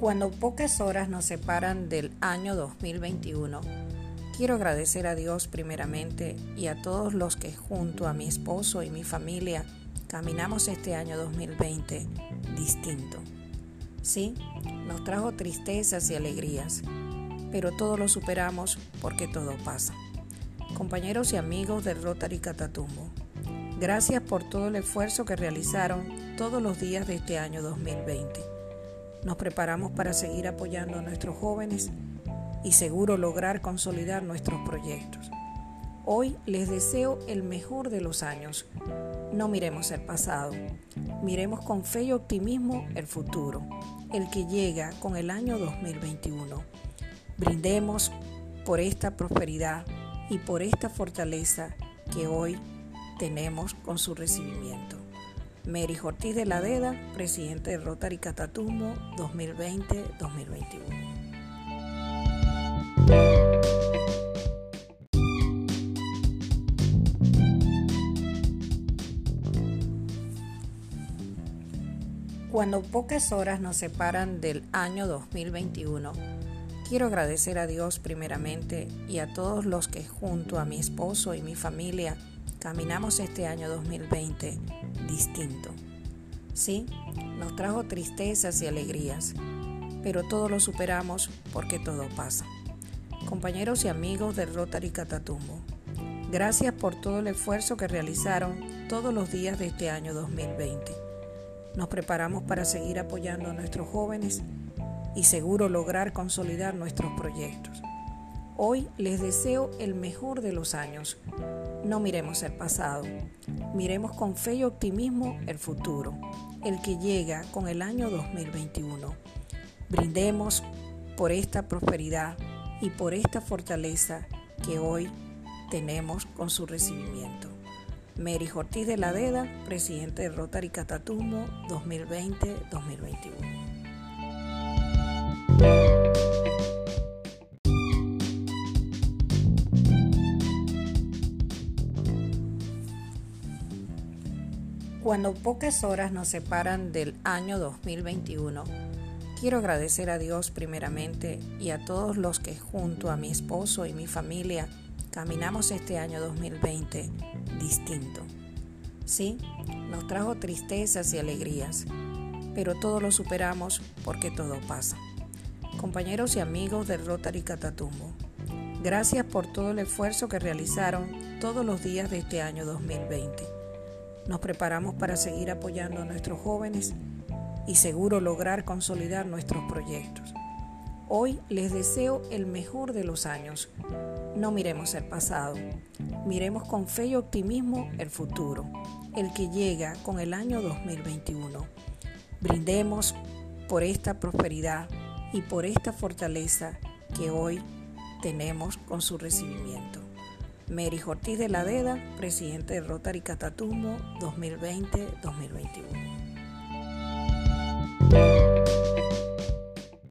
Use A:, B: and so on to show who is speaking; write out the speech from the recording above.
A: Cuando pocas horas nos separan del año 2021, quiero agradecer a Dios primeramente y a todos los que junto a mi esposo y mi familia caminamos este año 2020 distinto. Sí, nos trajo tristezas y alegrías, pero todo lo superamos porque todo pasa. Compañeros y amigos del Rotary Catatumbo, gracias por todo el esfuerzo que realizaron todos los días de este año 2020 nos preparamos para seguir apoyando a nuestros jóvenes y seguro lograr consolidar nuestros proyectos. Hoy les deseo el mejor de los años. No miremos el pasado, miremos con fe y optimismo el futuro, el que llega con el año 2021. Brindemos por esta prosperidad y por esta fortaleza que hoy tenemos con su recibimiento. Mary Ortiz de la Deda, presidente de Rotary Catatumbo 2020-2021. Cuando pocas horas nos separan del año 2021, quiero agradecer a Dios primeramente y a todos los que junto a mi esposo y mi familia caminamos este año 2020 distinto. Sí, nos trajo tristezas y alegrías, pero todo lo superamos porque todo pasa. Compañeros y amigos del Rotary Catatumbo, gracias por todo el esfuerzo que realizaron todos los días de este año 2020. Nos preparamos para seguir apoyando a nuestros jóvenes y seguro lograr consolidar nuestros proyectos. Hoy les deseo el mejor de los años. No miremos el pasado, miremos con fe y optimismo el futuro, el que llega con el año 2021. Brindemos por esta prosperidad y por esta fortaleza que hoy tenemos con su recibimiento. Mary Ortiz de la Deda, presidente de Rotary Catatumbo 2020-2021. Cuando pocas horas nos separan del año 2021, quiero agradecer a Dios primeramente y a todos los que junto a mi esposo y mi familia caminamos este año 2020 distinto. Sí, nos trajo tristezas y alegrías, pero todo lo superamos porque todo pasa. Compañeros y amigos del Rotary Catatumbo, gracias por todo el esfuerzo que realizaron todos los días de este año 2020 nos preparamos para seguir apoyando a nuestros jóvenes y seguro lograr consolidar nuestros proyectos. Hoy les deseo el mejor de los años. No miremos el pasado, miremos con fe y optimismo el futuro, el que llega con el año 2021. Brindemos por esta prosperidad y por esta fortaleza que hoy tenemos con su recibimiento. Mary Ortiz de la Deda, presidente de Rotary Catatumbo 2020-2021.